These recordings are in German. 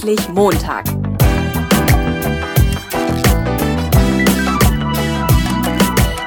Endlich Montag.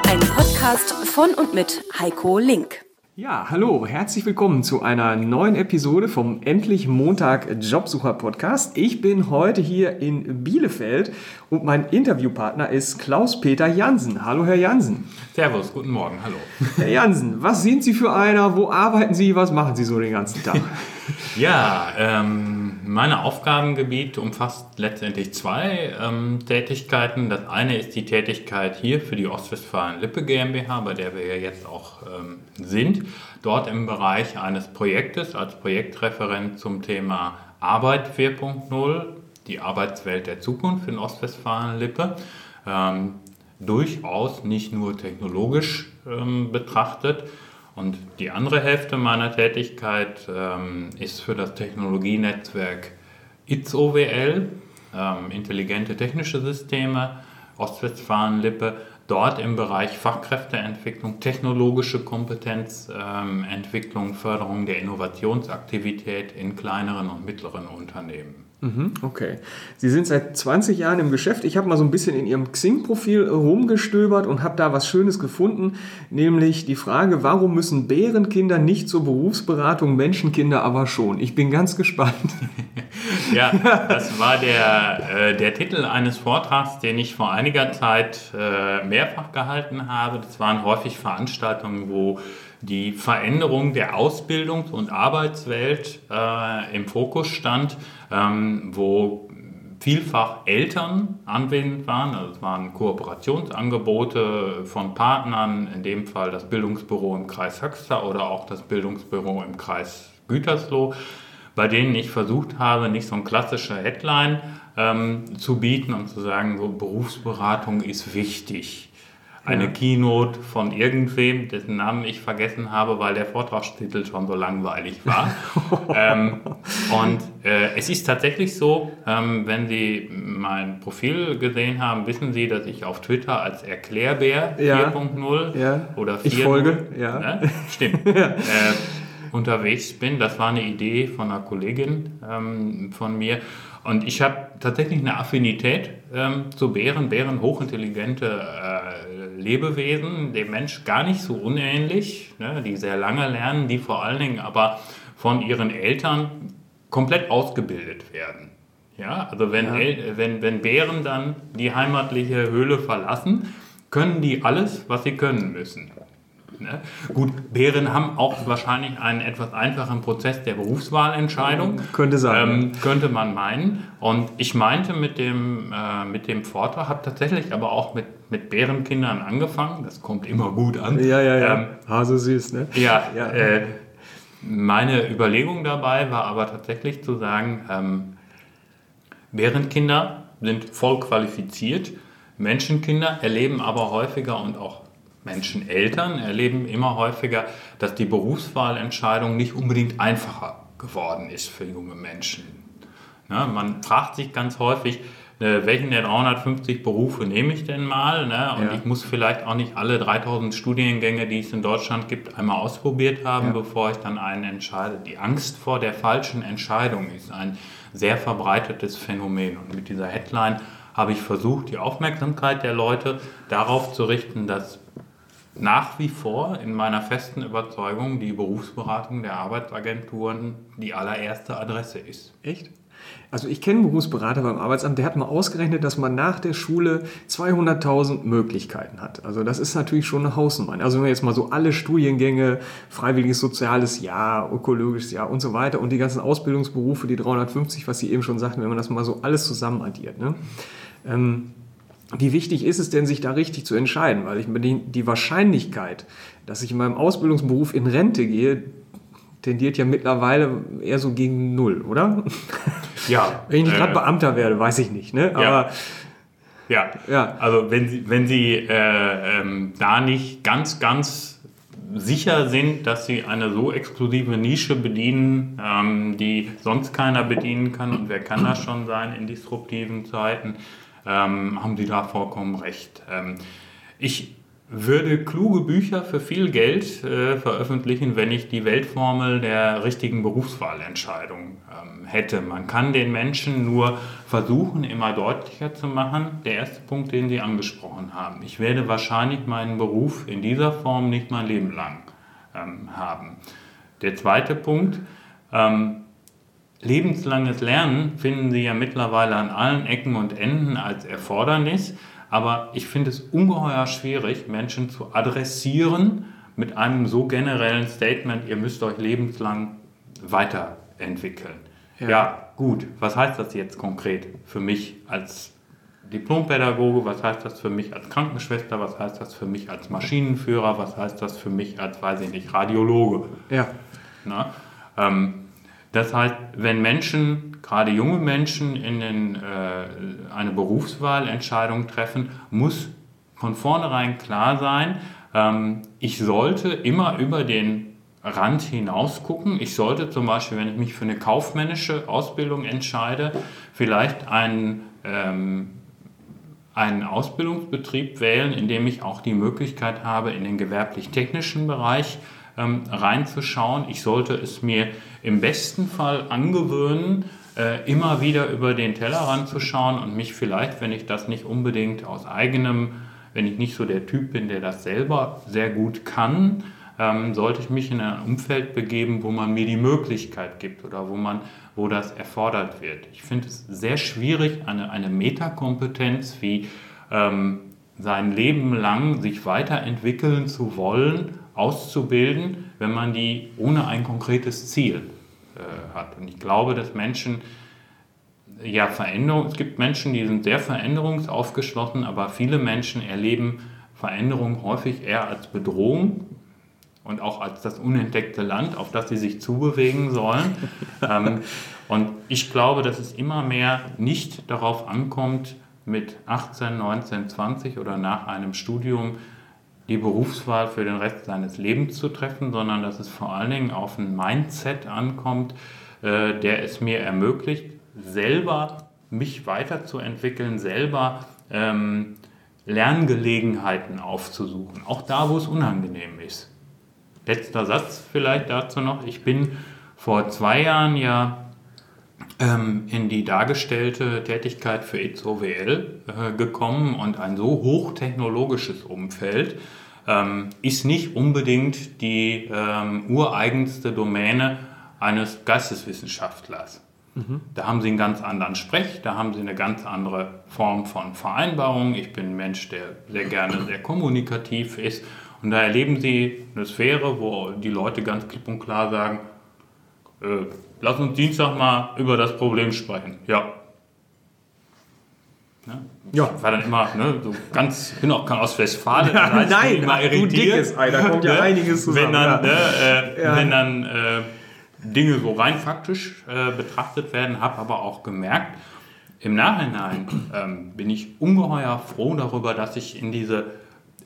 Ein Podcast von und mit Heiko Link. Ja, hallo, herzlich willkommen zu einer neuen Episode vom Endlich Montag Jobsucher Podcast. Ich bin heute hier in Bielefeld und mein Interviewpartner ist Klaus-Peter Jansen. Hallo, Herr Jansen. Servus, guten Morgen, hallo. Herr Jansen, was sind Sie für einer? Wo arbeiten Sie? Was machen Sie so den ganzen Tag? ja, ähm, mein Aufgabengebiet umfasst letztendlich zwei ähm, Tätigkeiten. Das eine ist die Tätigkeit hier für die Ostwestfalen-Lippe GmbH, bei der wir ja jetzt auch ähm, sind. Dort im Bereich eines Projektes als Projektreferent zum Thema Arbeit 4.0, die Arbeitswelt der Zukunft in Ostwestfalen-Lippe. Ähm, durchaus nicht nur technologisch ähm, betrachtet, und die andere Hälfte meiner Tätigkeit ähm, ist für das Technologienetzwerk ITSOWL, ähm, intelligente technische Systeme, Ostwestfalen-Lippe, dort im Bereich Fachkräfteentwicklung, technologische Kompetenzentwicklung, ähm, Förderung der Innovationsaktivität in kleineren und mittleren Unternehmen. Mhm, okay. Sie sind seit 20 Jahren im Geschäft. Ich habe mal so ein bisschen in Ihrem Xing-Profil rumgestöbert und habe da was Schönes gefunden, nämlich die Frage, warum müssen Bärenkinder nicht zur Berufsberatung, Menschenkinder aber schon? Ich bin ganz gespannt. ja, das war der, äh, der Titel eines Vortrags, den ich vor einiger Zeit äh, mehrfach gehalten habe. Das waren häufig Veranstaltungen, wo die Veränderung der Ausbildungs- und Arbeitswelt äh, im Fokus stand, ähm, wo vielfach Eltern anwesend waren. Also es waren Kooperationsangebote von Partnern, in dem Fall das Bildungsbüro im Kreis Höxter oder auch das Bildungsbüro im Kreis Gütersloh, bei denen ich versucht habe, nicht so ein klassischer Headline ähm, zu bieten und zu sagen, so Berufsberatung ist wichtig eine ja. Keynote von irgendwem, dessen Namen ich vergessen habe, weil der Vortragstitel schon so langweilig war. ähm, und äh, es ist tatsächlich so, ähm, wenn Sie mein Profil gesehen haben, wissen Sie, dass ich auf Twitter als Erklärbär ja. 4.0 ja. oder 4.0 ich folge, ja. Ne? Stimmt. äh, unterwegs bin. Das war eine Idee von einer Kollegin ähm, von mir. Und ich habe tatsächlich eine Affinität ähm, zu Bären, Bären hochintelligente äh, Lebewesen, dem Mensch gar nicht so unähnlich, ne, die sehr lange lernen, die vor allen Dingen aber von ihren Eltern komplett ausgebildet werden. Ja, also wenn, ja. wenn, wenn Bären dann die heimatliche Höhle verlassen, können die alles, was sie können müssen. Ne? Gut, Bären haben auch wahrscheinlich einen etwas einfachen Prozess der Berufswahlentscheidung. Könnte sein. Ähm, könnte man meinen. Und ich meinte mit dem, äh, mit dem Vortrag, habe tatsächlich aber auch mit, mit Bärenkindern angefangen. Das kommt immer gut an. Ja, ja, ja. Ähm, Hase süß, ne? Ja, ja. Äh, meine Überlegung dabei war aber tatsächlich zu sagen, ähm, Bärenkinder sind voll qualifiziert. Menschenkinder erleben aber häufiger und auch Menschen, Eltern erleben immer häufiger, dass die Berufswahlentscheidung nicht unbedingt einfacher geworden ist für junge Menschen. Ne, man fragt sich ganz häufig, äh, welchen der 350 Berufe nehme ich denn mal? Ne? Und ja. ich muss vielleicht auch nicht alle 3000 Studiengänge, die es in Deutschland gibt, einmal ausprobiert haben, ja. bevor ich dann einen entscheide. Die Angst vor der falschen Entscheidung ist ein sehr verbreitetes Phänomen. Und mit dieser Headline habe ich versucht, die Aufmerksamkeit der Leute darauf zu richten, dass nach wie vor in meiner festen Überzeugung die Berufsberatung der Arbeitsagenturen die allererste Adresse ist. Echt? Also ich kenne einen Berufsberater beim Arbeitsamt, der hat mal ausgerechnet, dass man nach der Schule 200.000 Möglichkeiten hat. Also das ist natürlich schon eine Hausnummer. Also wenn wir jetzt mal so alle Studiengänge, freiwilliges soziales Jahr, ökologisches Jahr und so weiter und die ganzen Ausbildungsberufe, die 350, was Sie eben schon sagten, wenn man das mal so alles zusammen addiert. Ne? Ähm, wie wichtig ist es denn, sich da richtig zu entscheiden? Weil ich die, die Wahrscheinlichkeit, dass ich in meinem Ausbildungsberuf in Rente gehe, tendiert ja mittlerweile eher so gegen null, oder? Ja. wenn ich nicht gerade äh, Beamter werde, weiß ich nicht. Ne? Aber ja. Ja, ja. also wenn Sie, wenn Sie äh, ähm, da nicht ganz, ganz sicher sind, dass Sie eine so exklusive Nische bedienen, ähm, die sonst keiner bedienen kann, und wer kann das schon sein in disruptiven Zeiten, ähm, haben Sie da vollkommen recht. Ähm, ich würde kluge Bücher für viel Geld äh, veröffentlichen, wenn ich die Weltformel der richtigen Berufswahlentscheidung ähm, hätte. Man kann den Menschen nur versuchen, immer deutlicher zu machen. Der erste Punkt, den Sie angesprochen haben. Ich werde wahrscheinlich meinen Beruf in dieser Form nicht mein Leben lang ähm, haben. Der zweite Punkt, ähm, lebenslanges Lernen finden Sie ja mittlerweile an allen Ecken und Enden als Erfordernis. Aber ich finde es ungeheuer schwierig, Menschen zu adressieren mit einem so generellen Statement, ihr müsst euch lebenslang weiterentwickeln. Ja. ja, gut, was heißt das jetzt konkret für mich als Diplompädagoge, was heißt das für mich als Krankenschwester, was heißt das für mich als Maschinenführer, was heißt das für mich als, weiß ich nicht, Radiologe. Ja. Na, ähm, das heißt, wenn Menschen, gerade junge Menschen, in den, äh, eine Berufswahlentscheidung treffen, muss von vornherein klar sein, ähm, ich sollte immer über den Rand hinaus gucken. Ich sollte zum Beispiel, wenn ich mich für eine kaufmännische Ausbildung entscheide, vielleicht einen, ähm, einen Ausbildungsbetrieb wählen, in dem ich auch die Möglichkeit habe, in den gewerblich-technischen Bereich ähm, reinzuschauen. Ich sollte es mir im besten Fall angewöhnen, äh, immer wieder über den Tellerrand zu schauen und mich vielleicht, wenn ich das nicht unbedingt aus eigenem, wenn ich nicht so der Typ bin, der das selber sehr gut kann, ähm, sollte ich mich in ein Umfeld begeben, wo man mir die Möglichkeit gibt oder wo man, wo das erfordert wird. Ich finde es sehr schwierig, eine, eine Metakompetenz wie ähm, sein Leben lang sich weiterentwickeln zu wollen auszubilden, wenn man die ohne ein konkretes Ziel äh, hat. Und ich glaube, dass Menschen ja Veränderung, es gibt Menschen, die sind sehr veränderungsaufgeschlossen, aber viele Menschen erleben Veränderung häufig eher als Bedrohung und auch als das unentdeckte Land, auf das sie sich zubewegen sollen. ähm, und ich glaube, dass es immer mehr nicht darauf ankommt, mit 18, 19, 20 oder nach einem Studium die Berufswahl für den Rest seines Lebens zu treffen, sondern dass es vor allen Dingen auf ein Mindset ankommt, äh, der es mir ermöglicht, selber mich weiterzuentwickeln, selber ähm, Lerngelegenheiten aufzusuchen, auch da, wo es unangenehm ist. Letzter Satz vielleicht dazu noch. Ich bin vor zwei Jahren ja ähm, in die dargestellte Tätigkeit für ITSOWL äh, gekommen und ein so hochtechnologisches Umfeld ähm, ist nicht unbedingt die ähm, ureigenste Domäne eines Geisteswissenschaftlers. Mhm. Da haben Sie einen ganz anderen Sprech, da haben Sie eine ganz andere Form von Vereinbarung. Ich bin ein Mensch, der sehr gerne sehr kommunikativ ist. Und da erleben Sie eine Sphäre, wo die Leute ganz klipp und klar sagen, äh, lass uns Dienstag mal über das Problem sprechen. Ja. Ne? Ja. Ich war dann immer ne, so ganz, bin auch kein aus Westfalen. Ja, nein, immer du dickes Ei, da kommt ja ne? einiges zusammen. Wenn dann, ja. ne, äh, ja. wenn dann äh, Dinge so rein faktisch äh, betrachtet werden, habe aber auch gemerkt, im Nachhinein ähm, bin ich ungeheuer froh darüber, dass ich in diese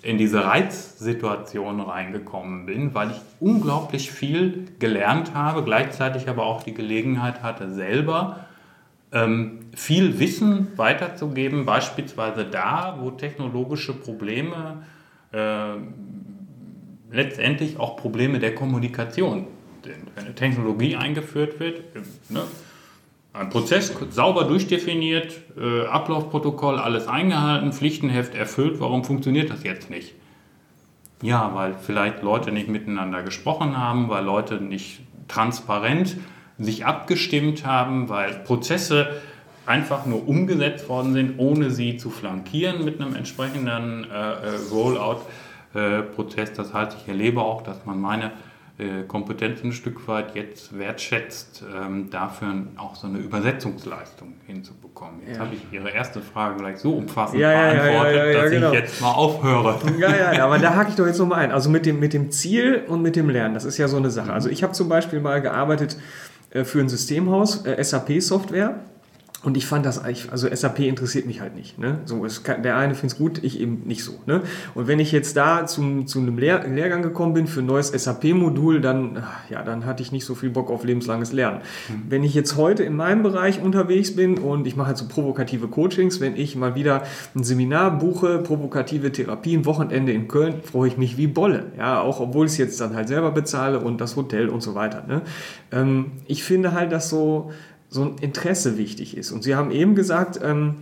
in diese Reizsituation reingekommen bin, weil ich unglaublich viel gelernt habe, gleichzeitig aber auch die Gelegenheit hatte, selber ähm, viel Wissen weiterzugeben, beispielsweise da, wo technologische Probleme äh, letztendlich auch Probleme der Kommunikation sind. Wenn eine Technologie eingeführt wird, ne, ein Prozess sauber durchdefiniert, äh, Ablaufprotokoll, alles eingehalten, Pflichtenheft erfüllt. Warum funktioniert das jetzt nicht? Ja, weil vielleicht Leute nicht miteinander gesprochen haben, weil Leute nicht transparent sich abgestimmt haben, weil Prozesse einfach nur umgesetzt worden sind, ohne sie zu flankieren mit einem entsprechenden äh, äh Rollout-Prozess. das heißt, ich erlebe auch, dass man meine äh, Kompetenz ein Stück weit jetzt wertschätzt, ähm, dafür auch so eine Übersetzungsleistung hinzubekommen. Jetzt ja. habe ich Ihre erste Frage gleich so umfassend ja, beantwortet, ja, dass genau. ich jetzt mal aufhöre. Ja, ja, aber da hake ich doch jetzt nochmal ein. Also mit dem, mit dem Ziel und mit dem Lernen, das ist ja so eine Sache. Also ich habe zum Beispiel mal gearbeitet äh, für ein Systemhaus, äh, SAP-Software. Und ich fand das eigentlich, also SAP interessiert mich halt nicht. Ne? So, kann, der eine findet es gut, ich eben nicht so. Ne? Und wenn ich jetzt da zum, zu einem Lehr Lehrgang gekommen bin für ein neues SAP-Modul, dann, ja, dann hatte ich nicht so viel Bock auf lebenslanges Lernen. Mhm. Wenn ich jetzt heute in meinem Bereich unterwegs bin und ich mache halt so provokative Coachings, wenn ich mal wieder ein Seminar buche, provokative Therapie, ein Wochenende in Köln, freue ich mich wie Bolle. Ja, auch obwohl ich es jetzt dann halt selber bezahle und das Hotel und so weiter. Ne? Ähm, ich finde halt, dass so so ein Interesse wichtig ist. Und Sie haben eben gesagt, ähm,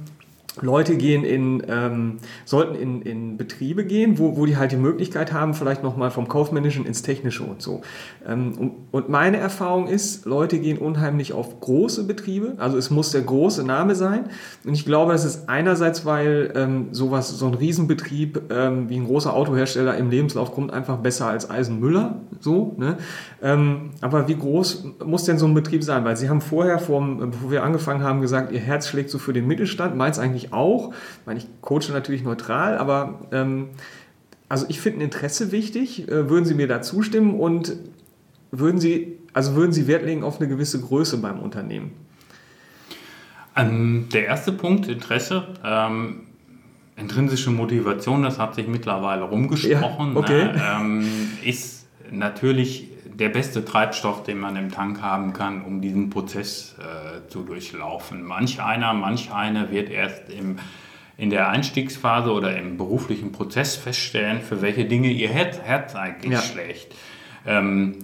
Leute gehen in, ähm, sollten in, in Betriebe gehen, wo, wo die halt die Möglichkeit haben, vielleicht nochmal vom Kaufmännischen ins Technische und so. Ähm, und, meine Erfahrung ist, Leute gehen unheimlich auf große Betriebe, also es muss der große Name sein. Und ich glaube, das ist einerseits, weil ähm, sowas, so ein Riesenbetrieb ähm, wie ein großer Autohersteller im Lebenslauf kommt einfach besser als Eisenmüller, so. Ne? Ähm, aber wie groß muss denn so ein Betrieb sein? Weil Sie haben vorher, vorm, bevor wir angefangen haben, gesagt, Ihr Herz schlägt so für den Mittelstand, meint es eigentlich ich auch. Ich meine, ich coache natürlich neutral, aber ähm, also ich finde ein Interesse wichtig. Äh, würden Sie mir da zustimmen und würden Sie, also würden Sie Wert legen auf eine gewisse Größe beim Unternehmen? Ähm, der erste Punkt, Interesse. Ähm, intrinsische Motivation, das hat sich mittlerweile rumgesprochen, ja, okay. ne, ähm, ist natürlich der beste Treibstoff, den man im Tank haben kann, um diesen Prozess äh, zu durchlaufen. Manch einer, manch eine wird erst im, in der Einstiegsphase oder im beruflichen Prozess feststellen, für welche Dinge ihr Herz, Herz eigentlich ja. schlägt. Ähm,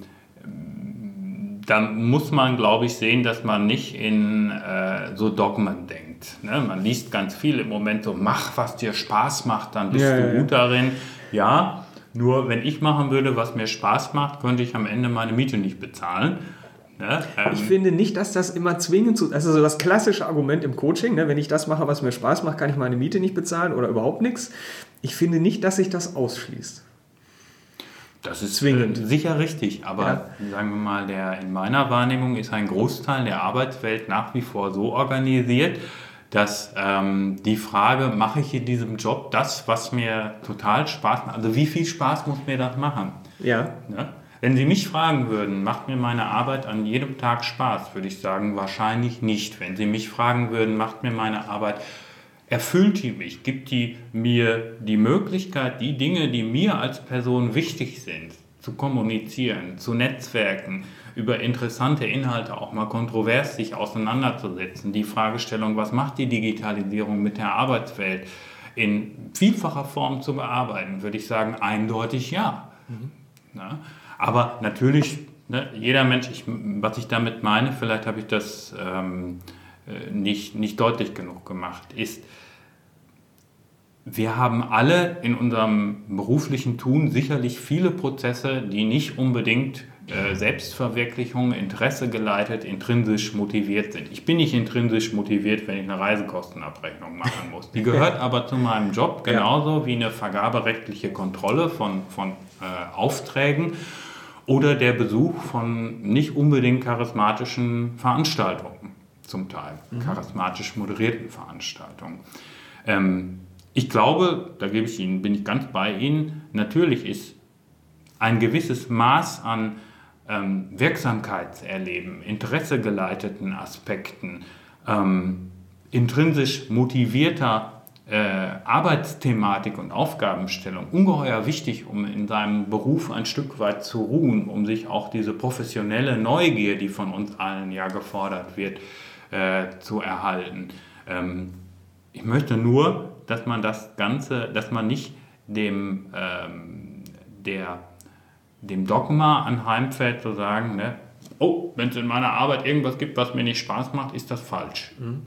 da muss man, glaube ich, sehen, dass man nicht in äh, so Dogmen denkt. Ne? Man liest ganz viel im Moment so, mach, was dir Spaß macht, dann bist ja, du gut ja. darin. Ja, nur wenn ich machen würde, was mir Spaß macht, könnte ich am Ende meine Miete nicht bezahlen. Ne? Ähm ich finde nicht, dass das immer zwingend zu. Also so das klassische Argument im Coaching, ne? wenn ich das mache, was mir Spaß macht, kann ich meine Miete nicht bezahlen oder überhaupt nichts. Ich finde nicht, dass sich das ausschließt. Das ist zwingend. Äh, sicher richtig, aber ja. sagen wir mal, der, in meiner Wahrnehmung ist ein Großteil der Arbeitswelt nach wie vor so organisiert, dass ähm, die Frage, mache ich in diesem Job das, was mir total Spaß macht? Also wie viel Spaß muss mir das machen? Ja. ja? Wenn Sie mich fragen würden, macht mir meine Arbeit an jedem Tag Spaß, würde ich sagen, wahrscheinlich nicht. Wenn Sie mich fragen würden, macht mir meine Arbeit, erfüllt die mich, gibt die mir die Möglichkeit, die Dinge, die mir als Person wichtig sind, zu kommunizieren, zu netzwerken, über interessante Inhalte auch mal kontrovers sich auseinanderzusetzen. Die Fragestellung, was macht die Digitalisierung mit der Arbeitswelt, in vielfacher Form zu bearbeiten, würde ich sagen, eindeutig ja. Mhm. ja aber natürlich, ne, jeder Mensch, ich, was ich damit meine, vielleicht habe ich das ähm, äh, nicht, nicht deutlich genug gemacht, ist, wir haben alle in unserem beruflichen Tun sicherlich viele Prozesse, die nicht unbedingt äh, Selbstverwirklichung, Interesse geleitet, intrinsisch motiviert sind. Ich bin nicht intrinsisch motiviert, wenn ich eine Reisekostenabrechnung machen muss. Die gehört aber zu meinem Job genauso wie eine vergaberechtliche Kontrolle von, von äh, Aufträgen oder der Besuch von nicht unbedingt charismatischen Veranstaltungen, zum Teil mhm. charismatisch moderierten Veranstaltungen. Ähm, ich glaube, da gebe ich Ihnen, bin ich ganz bei Ihnen, natürlich ist ein gewisses Maß an ähm, Wirksamkeitserleben, interessegeleiteten Aspekten, ähm, intrinsisch motivierter äh, Arbeitsthematik und Aufgabenstellung ungeheuer wichtig, um in seinem Beruf ein Stück weit zu ruhen, um sich auch diese professionelle Neugier, die von uns allen ja gefordert wird, äh, zu erhalten. Ähm, ich möchte nur, dass man das Ganze, dass man nicht dem, ähm, der dem Dogma anheimfällt, zu sagen, ne, oh, wenn es in meiner Arbeit irgendwas gibt, was mir nicht Spaß macht, ist das falsch. Mhm.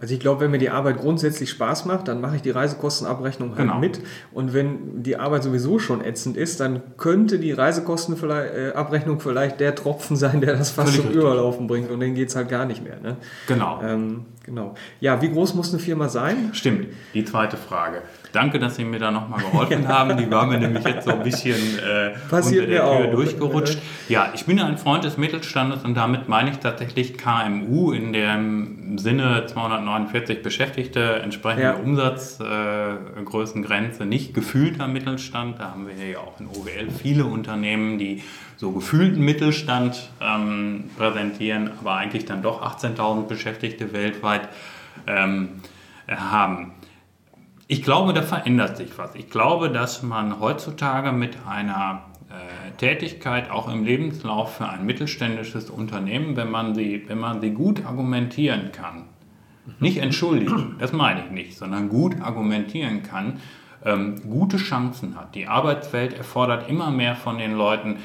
Also ich glaube, wenn mir die Arbeit grundsätzlich Spaß macht, dann mache ich die Reisekostenabrechnung halt genau. mit. Und wenn die Arbeit sowieso schon ätzend ist, dann könnte die Reisekostenabrechnung vielleicht der Tropfen sein, der das fast zum Überlaufen bringt. Und dann geht es halt gar nicht mehr. Ne? Genau. Ähm, genau. Ja, wie groß muss eine Firma sein? Stimmt. Die zweite Frage. Danke, dass Sie mir da nochmal geholfen haben. Die war mir nämlich jetzt so ein bisschen äh, unter der Tür durchgerutscht. Ja, ich bin ein Freund des Mittelstandes und damit meine ich tatsächlich KMU in dem Sinne 290 240 Beschäftigte, entsprechende ja. Umsatzgrößengrenze, äh, nicht gefühlter Mittelstand. Da haben wir ja auch in OWL viele Unternehmen, die so gefühlten Mittelstand ähm, präsentieren, aber eigentlich dann doch 18.000 Beschäftigte weltweit ähm, haben. Ich glaube, da verändert sich was. Ich glaube, dass man heutzutage mit einer äh, Tätigkeit auch im Lebenslauf für ein mittelständisches Unternehmen, wenn man sie, wenn man sie gut argumentieren kann, nicht entschuldigen, das meine ich nicht, sondern gut argumentieren kann, ähm, gute Chancen hat. Die Arbeitswelt erfordert immer mehr von den Leuten,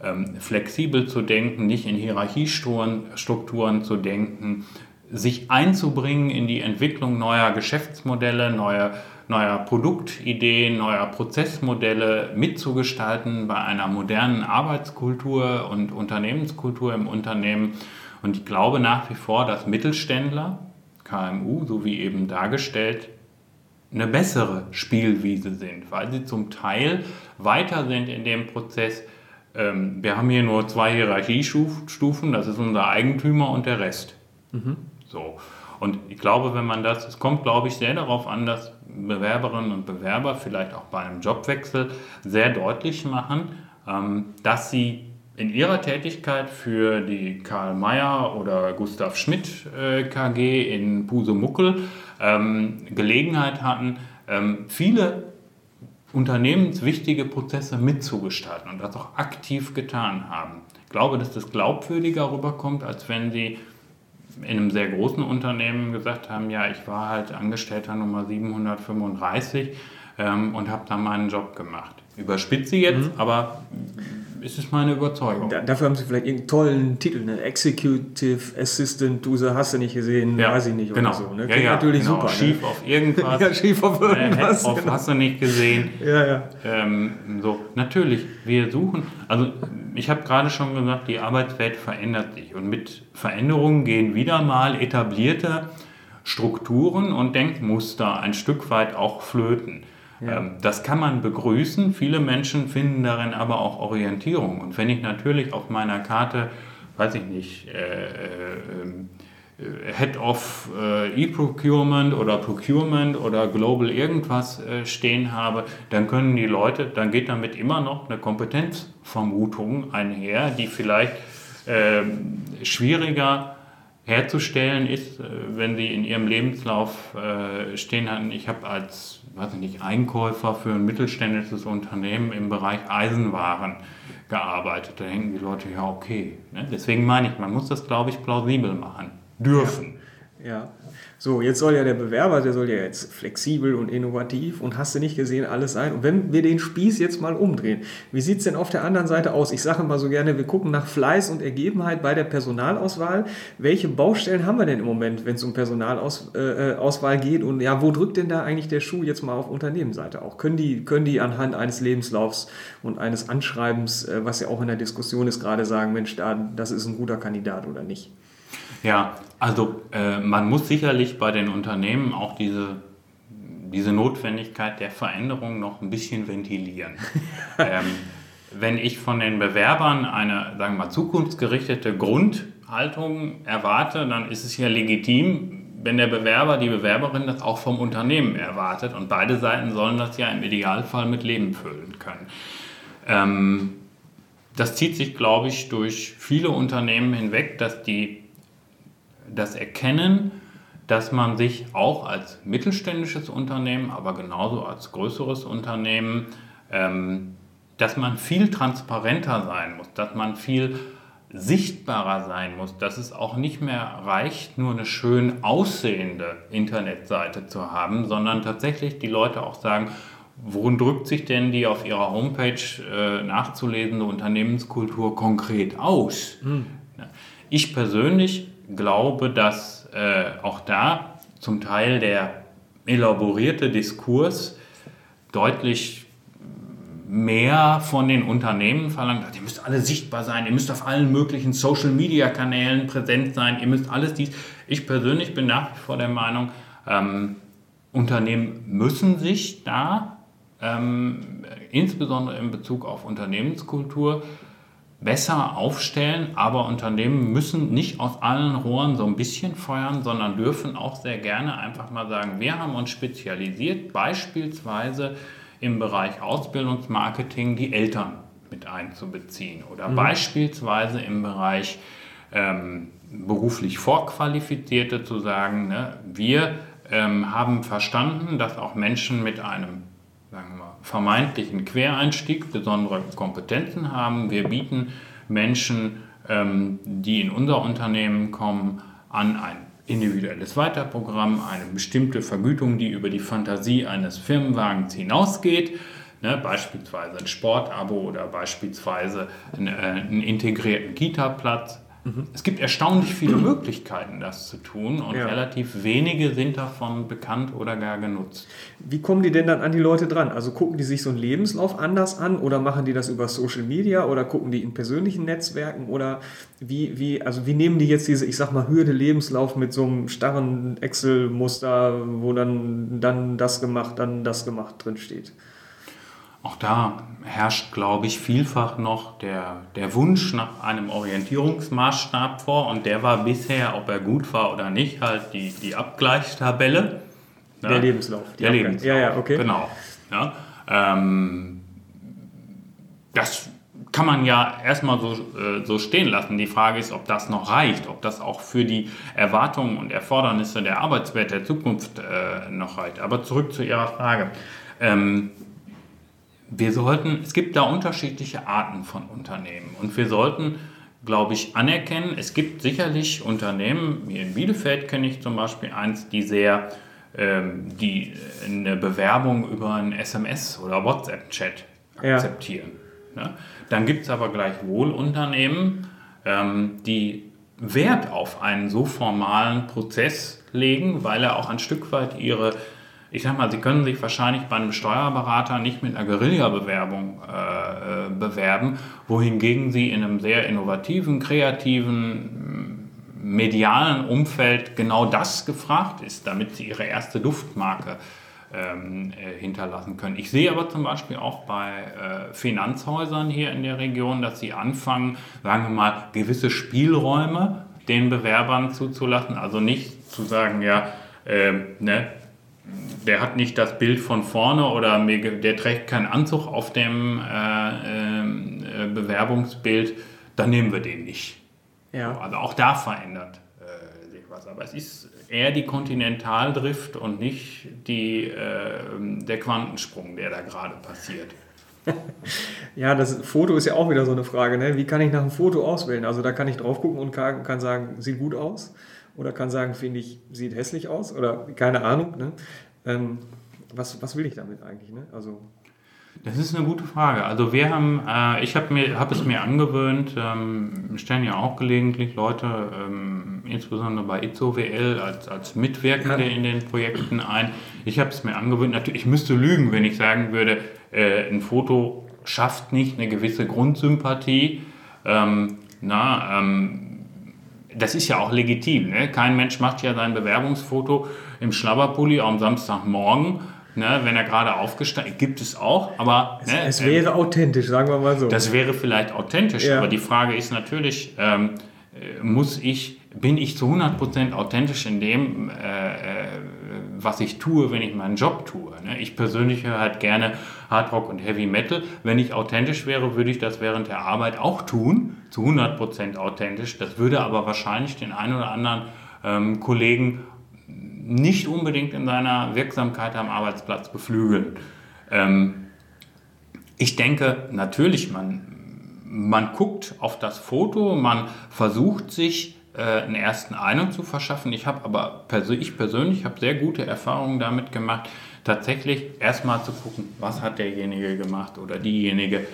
ähm, flexibel zu denken, nicht in Hierarchiestrukturen zu denken, sich einzubringen in die Entwicklung neuer Geschäftsmodelle, neuer, neuer Produktideen, neuer Prozessmodelle mitzugestalten bei einer modernen Arbeitskultur und Unternehmenskultur im Unternehmen. Und ich glaube nach wie vor, dass Mittelständler, KMU, so wie eben dargestellt, eine bessere Spielwiese sind, weil sie zum Teil weiter sind in dem Prozess. Ähm, wir haben hier nur zwei Hierarchiestufen, das ist unser Eigentümer und der Rest. Mhm. So. Und ich glaube, wenn man das, es kommt, glaube ich, sehr darauf an, dass Bewerberinnen und Bewerber vielleicht auch bei einem Jobwechsel sehr deutlich machen, ähm, dass sie in ihrer Tätigkeit für die Karl Mayer oder Gustav Schmidt äh, KG in Pusemuckel ähm, Gelegenheit hatten, ähm, viele unternehmenswichtige Prozesse mitzugestalten und das auch aktiv getan haben. Ich glaube, dass das glaubwürdiger rüberkommt, als wenn sie in einem sehr großen Unternehmen gesagt haben, ja, ich war halt Angestellter Nummer 735 ähm, und habe da meinen Job gemacht. Überspitze jetzt, mhm. aber ist es meine Überzeugung. Da, dafür haben sie vielleicht irgendeinen tollen Titel, ne? Executive Assistant, du hast du nicht gesehen, ja, weiß ich nicht genau. oder so. Ne? Klingt ja, ja, natürlich genau. super. Schief ne? auf irgendwas. ja, schief auf irgendwas. Äh, auf genau. hast du nicht gesehen. ja, ja. Ähm, so, natürlich, wir suchen, also ich habe gerade schon gesagt, die Arbeitswelt verändert sich und mit Veränderungen gehen wieder mal etablierte Strukturen und Denkmuster ein Stück weit auch flöten. Ja. Ähm, das kann man begrüßen. Viele Menschen finden darin aber auch Orientierung. Und wenn ich natürlich auf meiner Karte, weiß ich nicht, äh, äh, Head of äh, E-Procurement oder Procurement oder Global irgendwas äh, stehen habe, dann können die Leute, dann geht damit immer noch eine Kompetenzvermutung einher, die vielleicht ähm, schwieriger herzustellen ist, äh, wenn sie in ihrem Lebenslauf äh, stehen hatten, ich habe als weiß ich nicht, Einkäufer für ein mittelständisches Unternehmen im Bereich Eisenwaren gearbeitet. Da denken die Leute, ja, okay. Ne? Deswegen meine ich, man muss das, glaube ich, plausibel machen. Dürfen. Ja. ja. So, jetzt soll ja der Bewerber, der soll ja jetzt flexibel und innovativ und hast du nicht gesehen, alles sein. Und wenn wir den Spieß jetzt mal umdrehen, wie sieht es denn auf der anderen Seite aus? Ich sage mal so gerne, wir gucken nach Fleiß und Ergebenheit bei der Personalauswahl. Welche Baustellen haben wir denn im Moment, wenn es um Personalauswahl äh, geht? Und ja, wo drückt denn da eigentlich der Schuh jetzt mal auf Unternehmensseite auch? Können die, können die anhand eines Lebenslaufs und eines Anschreibens, äh, was ja auch in der Diskussion ist, gerade sagen, Mensch, da, das ist ein guter Kandidat oder nicht? Ja, also äh, man muss sicherlich bei den Unternehmen auch diese, diese Notwendigkeit der Veränderung noch ein bisschen ventilieren. ähm, wenn ich von den Bewerbern eine, sagen wir mal, zukunftsgerichtete Grundhaltung erwarte, dann ist es ja legitim, wenn der Bewerber, die Bewerberin das auch vom Unternehmen erwartet. Und beide Seiten sollen das ja im Idealfall mit Leben füllen können. Ähm, das zieht sich, glaube ich, durch viele Unternehmen hinweg, dass die das Erkennen, dass man sich auch als mittelständisches Unternehmen, aber genauso als größeres Unternehmen, ähm, dass man viel transparenter sein muss, dass man viel sichtbarer sein muss, dass es auch nicht mehr reicht, nur eine schön aussehende Internetseite zu haben, sondern tatsächlich die Leute auch sagen, worin drückt sich denn die auf ihrer Homepage äh, nachzulesende Unternehmenskultur konkret aus? Hm. Ich persönlich glaube, dass äh, auch da zum Teil der elaborierte Diskurs deutlich mehr von den Unternehmen verlangt. Ihr müsst alle sichtbar sein, ihr müsst auf allen möglichen Social-Media-Kanälen präsent sein, ihr müsst alles dies. Ich persönlich bin nach wie vor der Meinung, ähm, Unternehmen müssen sich da, ähm, insbesondere in Bezug auf Unternehmenskultur, besser aufstellen, aber Unternehmen müssen nicht aus allen Rohren so ein bisschen feuern, sondern dürfen auch sehr gerne einfach mal sagen, wir haben uns spezialisiert, beispielsweise im Bereich Ausbildungsmarketing die Eltern mit einzubeziehen oder mhm. beispielsweise im Bereich ähm, beruflich Vorqualifizierte zu sagen, ne, wir ähm, haben verstanden, dass auch Menschen mit einem vermeintlichen Quereinstieg besondere Kompetenzen haben. Wir bieten Menschen, ähm, die in unser Unternehmen kommen, an ein individuelles Weiterprogramm, eine bestimmte Vergütung, die über die Fantasie eines Firmenwagens hinausgeht. Ne, beispielsweise ein Sportabo oder beispielsweise einen, äh, einen integrierten Kita-Platz es gibt erstaunlich viele Möglichkeiten, das zu tun und ja. relativ wenige sind davon bekannt oder gar genutzt. Wie kommen die denn dann an die Leute dran? Also gucken die sich so einen Lebenslauf anders an oder machen die das über Social Media oder gucken die in persönlichen Netzwerken oder wie, wie, also wie nehmen die jetzt diese, ich sag mal, Hürde Lebenslauf mit so einem starren Excel-Muster, wo dann, dann das gemacht, dann das gemacht drin steht? Auch da herrscht, glaube ich, vielfach noch der, der Wunsch nach einem Orientierungsmaßstab vor und der war bisher, ob er gut war oder nicht, halt die, die Abgleichstabelle. Der ja, Lebenslauf. Der Lebenslauf. Ja, ja, okay. Genau. Ja, ähm, das kann man ja erstmal so, äh, so stehen lassen. Die Frage ist, ob das noch reicht, ob das auch für die Erwartungen und Erfordernisse der Arbeitswelt der Zukunft äh, noch reicht. Aber zurück zu Ihrer Frage. Ähm, wir sollten, es gibt da unterschiedliche Arten von Unternehmen und wir sollten, glaube ich, anerkennen, es gibt sicherlich Unternehmen, wie in Bielefeld kenne ich zum Beispiel eins, die sehr, ähm, die eine Bewerbung über ein SMS oder WhatsApp-Chat akzeptieren. Ja. Ne? Dann gibt es aber gleichwohl Unternehmen, ähm, die Wert auf einen so formalen Prozess legen, weil er auch ein Stück weit ihre ich sag mal, Sie können sich wahrscheinlich bei einem Steuerberater nicht mit einer Guerilla-Bewerbung äh, bewerben, wohingegen Sie in einem sehr innovativen, kreativen, medialen Umfeld genau das gefragt ist, damit Sie Ihre erste Duftmarke ähm, äh, hinterlassen können. Ich sehe aber zum Beispiel auch bei äh, Finanzhäusern hier in der Region, dass sie anfangen, sagen wir mal, gewisse Spielräume den Bewerbern zuzulassen. Also nicht zu sagen, ja, äh, ne, der hat nicht das Bild von vorne oder der trägt keinen Anzug auf dem äh, äh, Bewerbungsbild, dann nehmen wir den nicht. Ja. Also auch da verändert äh, sich was. Aber es ist eher die Kontinentaldrift und nicht die, äh, der Quantensprung, der da gerade passiert. ja, das Foto ist ja auch wieder so eine Frage. Ne? Wie kann ich nach einem Foto auswählen? Also da kann ich drauf gucken und kann, kann sagen, sieht gut aus. Oder kann sagen, finde ich, sieht hässlich aus. Oder keine Ahnung. Ne? Ähm, was, was will ich damit eigentlich? Ne? Also, das ist eine gute Frage. Also wir haben, äh, ich habe hab es mir angewöhnt, ähm, stellen ja auch gelegentlich Leute, ähm, insbesondere bei IZOWL, als, als Mitwirkende ja. in den Projekten ein. Ich habe es mir angewöhnt, natürlich, ich müsste lügen, wenn ich sagen würde, äh, ein Foto schafft nicht eine gewisse Grundsympathie. Ähm, na, ähm, das ist ja auch legitim. Ne? Kein Mensch macht ja sein Bewerbungsfoto im Schlabberpulli am Samstagmorgen. Ne, wenn er gerade aufgestanden ist, gibt es auch, aber... Es, ne, es wäre ähm, authentisch, sagen wir mal so. Das wäre vielleicht authentisch, ja. aber die Frage ist natürlich, ähm, äh, muss ich, bin ich zu 100% authentisch in dem, äh, äh, was ich tue, wenn ich meinen Job tue. Ne? Ich persönlich höre halt gerne Hardrock und Heavy Metal. Wenn ich authentisch wäre, würde ich das während der Arbeit auch tun, zu 100% authentisch. Das würde aber wahrscheinlich den einen oder anderen ähm, Kollegen nicht unbedingt in seiner Wirksamkeit am Arbeitsplatz beflügeln. Ähm, ich denke, natürlich, man, man guckt auf das Foto, man versucht sich einen ersten Eindruck zu verschaffen. Ich habe aber ich persönlich habe sehr gute Erfahrungen damit gemacht, tatsächlich erstmal zu gucken, was hat derjenige gemacht oder diejenige.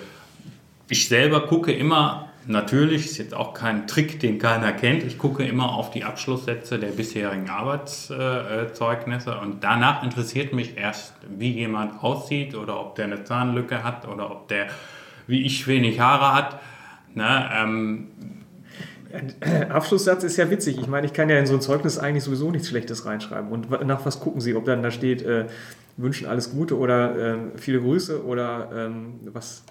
Ich selber gucke immer, natürlich ist jetzt auch kein Trick, den keiner kennt, ich gucke immer auf die Abschlusssätze der bisherigen Arbeitszeugnisse und danach interessiert mich erst, wie jemand aussieht oder ob der eine Zahnlücke hat oder ob der, wie ich, wenig Haare hat. Ne, ähm, Abschlusssatz ist ja witzig. Ich meine, ich kann ja in so ein Zeugnis eigentlich sowieso nichts Schlechtes reinschreiben. Und nach was gucken Sie? Ob dann da steht, äh, wünschen alles Gute oder äh, viele Grüße oder ähm, was?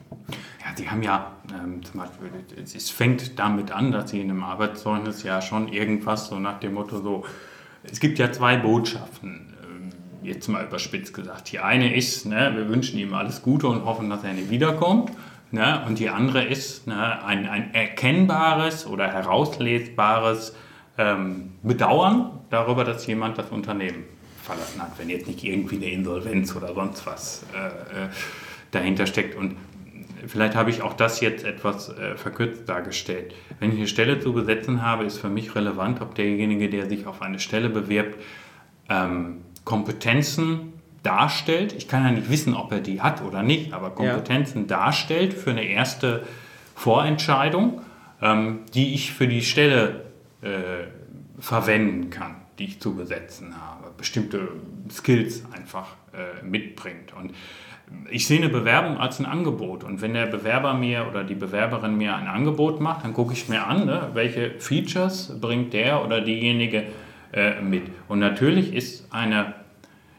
Ja, Sie haben ja ähm, zum Beispiel, es fängt damit an, dass Sie in einem Arbeitszeugnis ja schon irgendwas so nach dem Motto so, es gibt ja zwei Botschaften, ähm, jetzt mal überspitzt gesagt. Die eine ist, ne, wir wünschen ihm alles Gute und hoffen, dass er nicht wiederkommt. Ne, und die andere ist ne, ein, ein erkennbares oder herauslesbares ähm, Bedauern darüber, dass jemand das Unternehmen verlassen hat, wenn jetzt nicht irgendwie eine Insolvenz oder sonst was äh, äh dahinter steckt. Und vielleicht habe ich auch das jetzt etwas äh, verkürzt dargestellt. Wenn ich eine Stelle zu besetzen habe, ist für mich relevant, ob derjenige, der sich auf eine Stelle bewirbt, ähm, Kompetenzen darstellt. Ich kann ja nicht wissen, ob er die hat oder nicht, aber Kompetenzen ja. darstellt für eine erste Vorentscheidung, ähm, die ich für die Stelle äh, verwenden kann, die ich zu besetzen habe. Bestimmte Skills einfach äh, mitbringt. Und ich sehe eine Bewerbung als ein Angebot und wenn der Bewerber mir oder die Bewerberin mir ein Angebot macht, dann gucke ich mir an, ne, welche Features bringt der oder diejenige äh, mit. Und natürlich ist eine,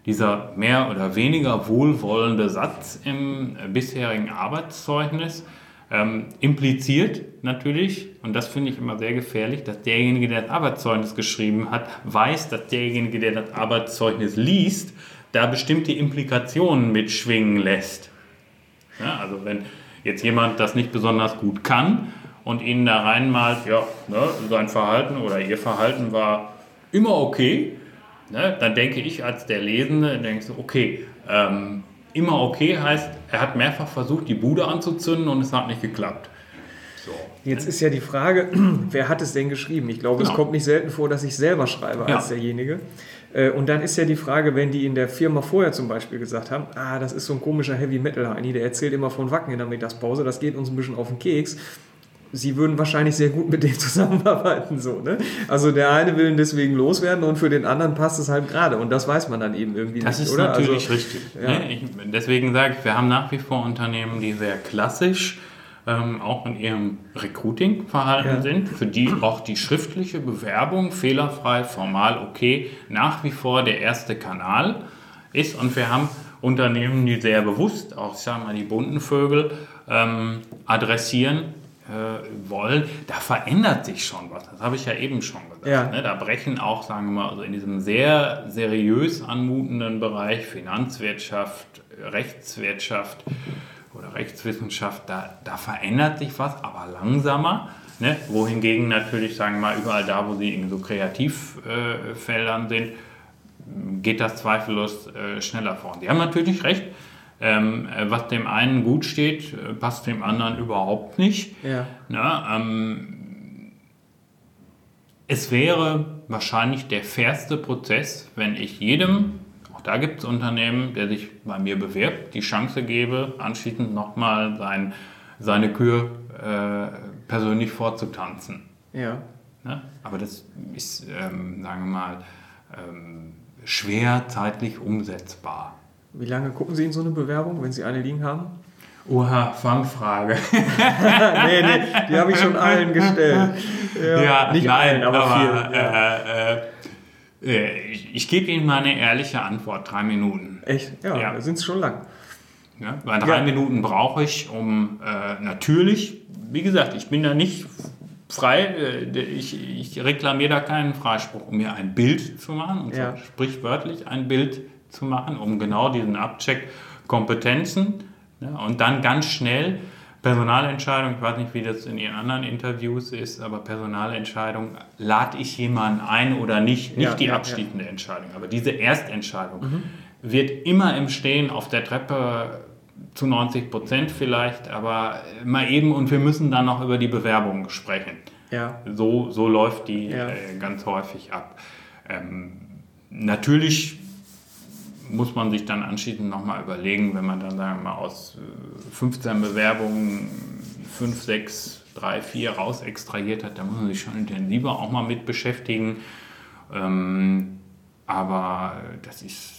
dieser mehr oder weniger wohlwollende Satz im äh, bisherigen Arbeitszeugnis ähm, impliziert natürlich, und das finde ich immer sehr gefährlich, dass derjenige, der das Arbeitszeugnis geschrieben hat, weiß, dass derjenige, der das Arbeitszeugnis liest, da bestimmte Implikationen mitschwingen lässt. Ja, also wenn jetzt jemand das nicht besonders gut kann und Ihnen da reinmalt, ja, ne, sein Verhalten oder Ihr Verhalten war immer okay, ne, dann denke ich als der Lesende, denke so, okay, ähm, immer okay heißt, er hat mehrfach versucht, die Bude anzuzünden und es hat nicht geklappt. So. Jetzt ist ja die Frage, wer hat es denn geschrieben? Ich glaube, genau. es kommt nicht selten vor, dass ich selber schreibe als ja. derjenige. Äh, und dann ist ja die Frage, wenn die in der Firma vorher zum Beispiel gesagt haben, ah, das ist so ein komischer Heavy Metal Heini, der erzählt immer von Wacken in der Mittagspause, das geht uns ein bisschen auf den Keks. Sie würden wahrscheinlich sehr gut mit dem zusammenarbeiten, so, ne? Also der eine will ihn deswegen loswerden und für den anderen passt es halt gerade. Und das weiß man dann eben irgendwie das nicht, oder? Ist natürlich also, richtig. Ja. Ne? Ich, deswegen sage ich, wir haben nach wie vor Unternehmen, die sehr klassisch ähm, auch in ihrem Recruiting-Verhalten ja. sind, für die auch die schriftliche Bewerbung fehlerfrei, formal okay, nach wie vor der erste Kanal ist. Und wir haben Unternehmen, die sehr bewusst, auch sagen wir mal die bunten Vögel, ähm, adressieren äh, wollen, da verändert sich schon was. Das habe ich ja eben schon gesagt. Ja. Ne? Da brechen auch, sagen wir mal, also in diesem sehr seriös anmutenden Bereich Finanzwirtschaft, Rechtswirtschaft, oder Rechtswissenschaft, da, da verändert sich was, aber langsamer. Ne? Wohingegen natürlich, sagen wir mal, überall da, wo sie in so Kreativfeldern äh, sind, geht das zweifellos äh, schneller voran. Sie haben natürlich recht. Ähm, äh, was dem einen gut steht, passt dem anderen überhaupt nicht. Ja. Na, ähm, es wäre wahrscheinlich der fairste Prozess, wenn ich jedem da gibt es Unternehmen, der sich bei mir bewirbt, die Chance gebe, anschließend nochmal sein, seine Kür äh, persönlich vorzutanzen. Ja. Ne? Aber das ist, ähm, sagen wir mal, ähm, schwer zeitlich umsetzbar. Wie lange gucken Sie in so eine Bewerbung, wenn Sie eine liegen haben? Oha, Fangfrage. nee, nee, die habe ich schon allen gestellt. Ja, ja nicht nein, allen, aber, aber vielen. Ja. Äh, äh, äh, ich, ich gebe Ihnen mal eine ehrliche Antwort, drei Minuten. Echt? Ja, ja. sind es schon lang. Ja, weil drei ja. Minuten brauche ich, um äh, natürlich, wie gesagt, ich bin da nicht frei, äh, ich, ich reklamiere da keinen Freispruch, um mir ein Bild zu machen, und ja. sprichwörtlich ein Bild zu machen, um genau diesen Abcheck Kompetenzen ja, und dann ganz schnell Personalentscheidung, ich weiß nicht, wie das in Ihren anderen Interviews ist, aber Personalentscheidung, lade ich jemanden ein oder nicht, nicht ja, die ja, abschließende. Entscheidung, aber diese Erstentscheidung mhm. wird immer im Stehen auf der Treppe zu 90 Prozent vielleicht, aber mal eben und wir müssen dann noch über die Bewerbung sprechen. Ja. So, so läuft die äh, ganz häufig ab. Ähm, natürlich muss man sich dann anschließend nochmal überlegen, wenn man dann, sagen wir mal, aus 15 äh, Bewerbungen 5, 6, 3, 4 raus extrahiert hat, da muss man sich schon intensiver auch mal mit beschäftigen. Ähm, aber das ist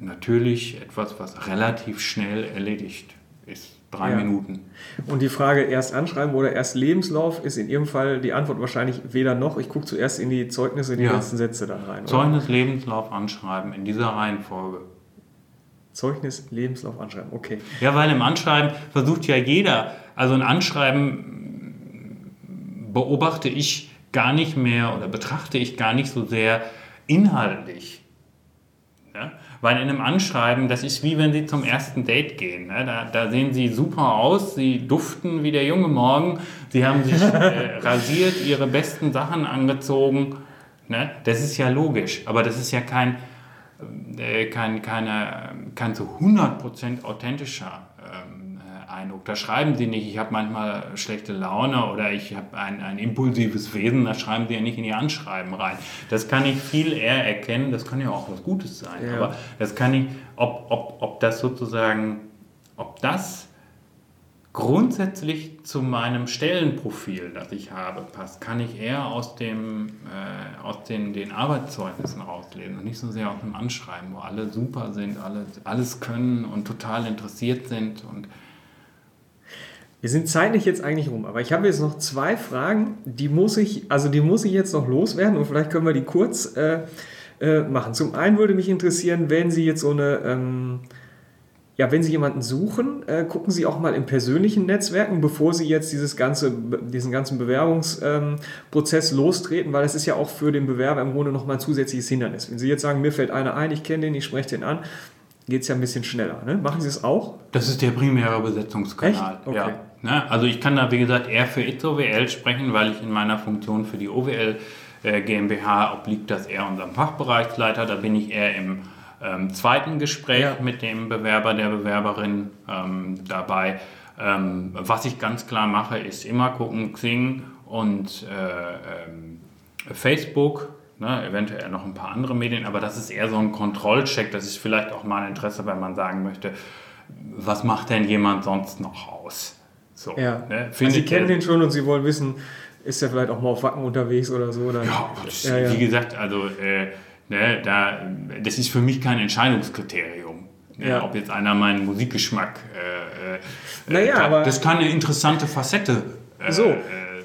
natürlich etwas, was relativ schnell erledigt ist drei ja. Minuten. Und die Frage erst anschreiben oder erst Lebenslauf ist in Ihrem Fall die Antwort wahrscheinlich weder noch. Ich gucke zuerst in die Zeugnisse, in die ja. letzten Sätze dann rein. Zeugnis, Lebenslauf anschreiben in dieser Reihenfolge. Zeugnis, Lebenslauf, Anschreiben, okay. Ja, weil im Anschreiben versucht ja jeder, also ein Anschreiben beobachte ich gar nicht mehr oder betrachte ich gar nicht so sehr inhaltlich. Ja? Weil in einem Anschreiben, das ist wie wenn Sie zum ersten Date gehen. Ne? Da, da, sehen Sie super aus, Sie duften wie der junge Morgen, Sie haben sich äh, rasiert, Ihre besten Sachen angezogen. Ne? Das ist ja logisch, aber das ist ja kein, äh, kein, keine, kein zu 100% authentischer Eindruck. Da schreiben sie nicht, ich habe manchmal schlechte Laune oder ich habe ein, ein impulsives Wesen, da schreiben sie ja nicht in ihr Anschreiben rein. Das kann ich viel eher erkennen, das kann ja auch was Gutes sein, ja. aber das kann ich, ob, ob, ob das sozusagen, ob das grundsätzlich zu meinem Stellenprofil, das ich habe, passt, kann ich eher aus, dem, äh, aus den, den Arbeitszeugnissen rauslesen und nicht so sehr aus dem Anschreiben, wo alle super sind, alle, alles können und total interessiert sind. Und wir sind zeitlich jetzt eigentlich rum, aber ich habe jetzt noch zwei Fragen, die muss ich, also die muss ich jetzt noch loswerden und vielleicht können wir die kurz äh, äh, machen. Zum einen würde mich interessieren, wenn Sie jetzt so eine ähm, ja, wenn Sie jemanden suchen, äh, gucken Sie auch mal in persönlichen Netzwerken, bevor Sie jetzt dieses ganze, diesen ganzen Bewerbungsprozess ähm, lostreten, weil das ist ja auch für den Bewerber im Grunde nochmal ein zusätzliches Hindernis. Wenn Sie jetzt sagen, mir fällt einer ein, ich kenne den, ich spreche den an, geht es ja ein bisschen schneller. Ne? Machen Sie es auch? Das ist der primäre Besetzungskanal. Echt? Okay. Ja. Ne? Also ich kann da, wie gesagt, eher für ITOWL sprechen, weil ich in meiner Funktion für die OWL äh, GmbH obliegt das eher unserem Fachbereichsleiter. Da bin ich eher im ähm, zweiten Gespräch ja. mit dem Bewerber, der Bewerberin ähm, dabei. Ähm, was ich ganz klar mache, ist immer gucken, Xing und äh, ähm, Facebook, ne, eventuell noch ein paar andere Medien, aber das ist eher so ein Kontrollcheck. Das ist vielleicht auch mal ein Interesse, wenn man sagen möchte, was macht denn jemand sonst noch aus? So, ja. ne, also Sie kennen den schon und Sie wollen wissen, ist er vielleicht auch mal auf Wacken unterwegs oder so? Oder? Ja, das, ja, ja, wie gesagt, also äh, Ne, da, das ist für mich kein Entscheidungskriterium. Ne, ja. Ob jetzt einer meinen Musikgeschmack. Äh, äh, naja, aber das kann eine interessante Facette. Äh, so,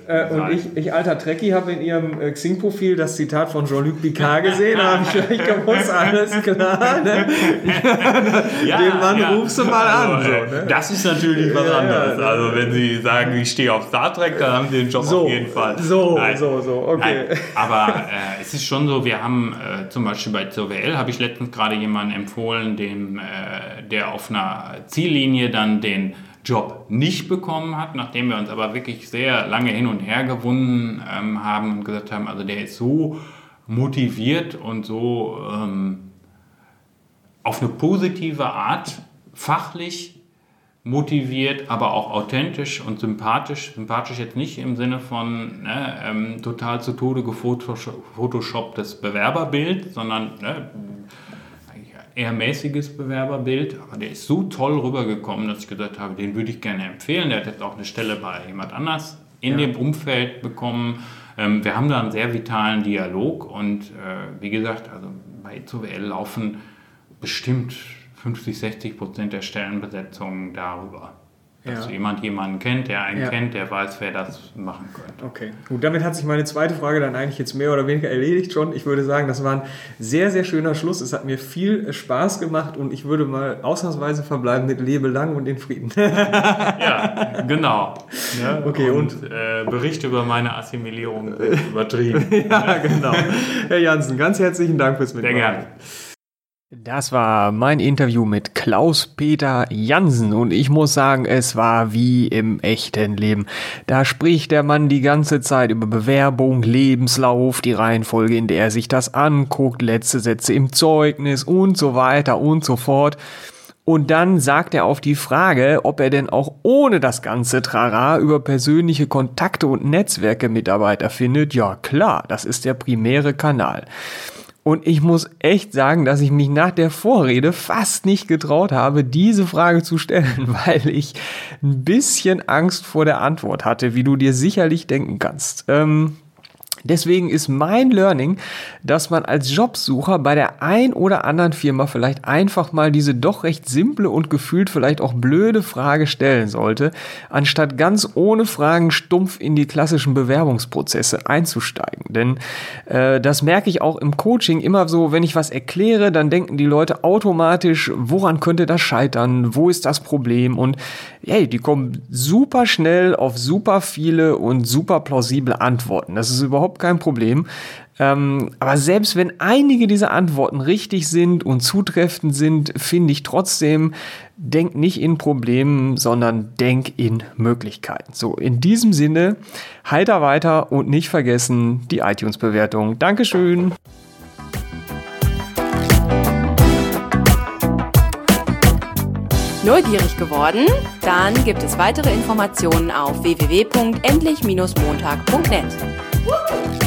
äh, äh, und ich, ich, alter Trekkie, habe in ihrem äh, Xing-Profil das Zitat von Jean-Luc Picard gesehen. da habe ich gleich gewusst, alles klar. Ne? ja, Den Mann ja. rufst du mal also, an. So, ne? Das ist natürlich was anderes. Also wenn Sie sagen, ich stehe auf Star Trek, dann haben Sie den Job so, auf jeden Fall. So, Nein. so, so, okay. Nein. Aber äh, es ist schon so, wir haben äh, zum Beispiel bei ZWL, habe ich letztens gerade jemanden empfohlen, dem, äh, der auf einer Ziellinie dann den Job nicht bekommen hat, nachdem wir uns aber wirklich sehr lange hin und her gewunden ähm, haben und gesagt haben, also der ist so motiviert und so ähm, auf eine positive Art fachlich motiviert, aber auch authentisch und sympathisch. Sympathisch jetzt nicht im Sinne von ne, ähm, total zu Tode gefotoshopptes Bewerberbild, sondern ne, eher mäßiges Bewerberbild, aber der ist so toll rübergekommen, dass ich gesagt habe, den würde ich gerne empfehlen. Der hat jetzt auch eine Stelle bei jemand anders in ja. dem Umfeld bekommen. Ähm, wir haben da einen sehr vitalen Dialog und äh, wie gesagt, also bei ZWL laufen bestimmt 50, 60 Prozent der Stellenbesetzungen darüber. Dass ja. jemand jemanden kennt, der einen ja. kennt, der weiß, wer das machen könnte. Okay, gut, damit hat sich meine zweite Frage dann eigentlich jetzt mehr oder weniger erledigt schon. Ich würde sagen, das war ein sehr, sehr schöner Schluss. Es hat mir viel Spaß gemacht und ich würde mal ausnahmsweise verbleiben mit Lebe lang und in Frieden. ja, genau. Ja, okay, und, und äh, Bericht über meine Assimilierung übertrieben. ja, genau. Herr Jansen, ganz herzlichen Dank fürs Mitmachen. Sehr gerne. Das war mein Interview mit Klaus-Peter Jansen und ich muss sagen, es war wie im echten Leben. Da spricht der Mann die ganze Zeit über Bewerbung, Lebenslauf, die Reihenfolge, in der er sich das anguckt, letzte Sätze im Zeugnis und so weiter und so fort. Und dann sagt er auf die Frage, ob er denn auch ohne das ganze Trara über persönliche Kontakte und Netzwerke Mitarbeiter findet. Ja klar, das ist der primäre Kanal. Und ich muss echt sagen, dass ich mich nach der Vorrede fast nicht getraut habe, diese Frage zu stellen, weil ich ein bisschen Angst vor der Antwort hatte, wie du dir sicherlich denken kannst. Ähm, Deswegen ist mein Learning, dass man als Jobsucher bei der ein oder anderen Firma vielleicht einfach mal diese doch recht simple und gefühlt vielleicht auch blöde Frage stellen sollte, anstatt ganz ohne Fragen stumpf in die klassischen Bewerbungsprozesse einzusteigen. Denn äh, das merke ich auch im Coaching immer so, wenn ich was erkläre, dann denken die Leute automatisch, woran könnte das scheitern, wo ist das Problem und hey, die kommen super schnell auf super viele und super plausible Antworten. Das ist überhaupt kein Problem. Ähm, aber selbst wenn einige dieser Antworten richtig sind und zutreffend sind, finde ich trotzdem, denk nicht in Problemen, sondern denk in Möglichkeiten. So, in diesem Sinne, heiter weiter und nicht vergessen die iTunes-Bewertung. Dankeschön. Neugierig geworden? Dann gibt es weitere Informationen auf www.endlich-montag.net. Woo!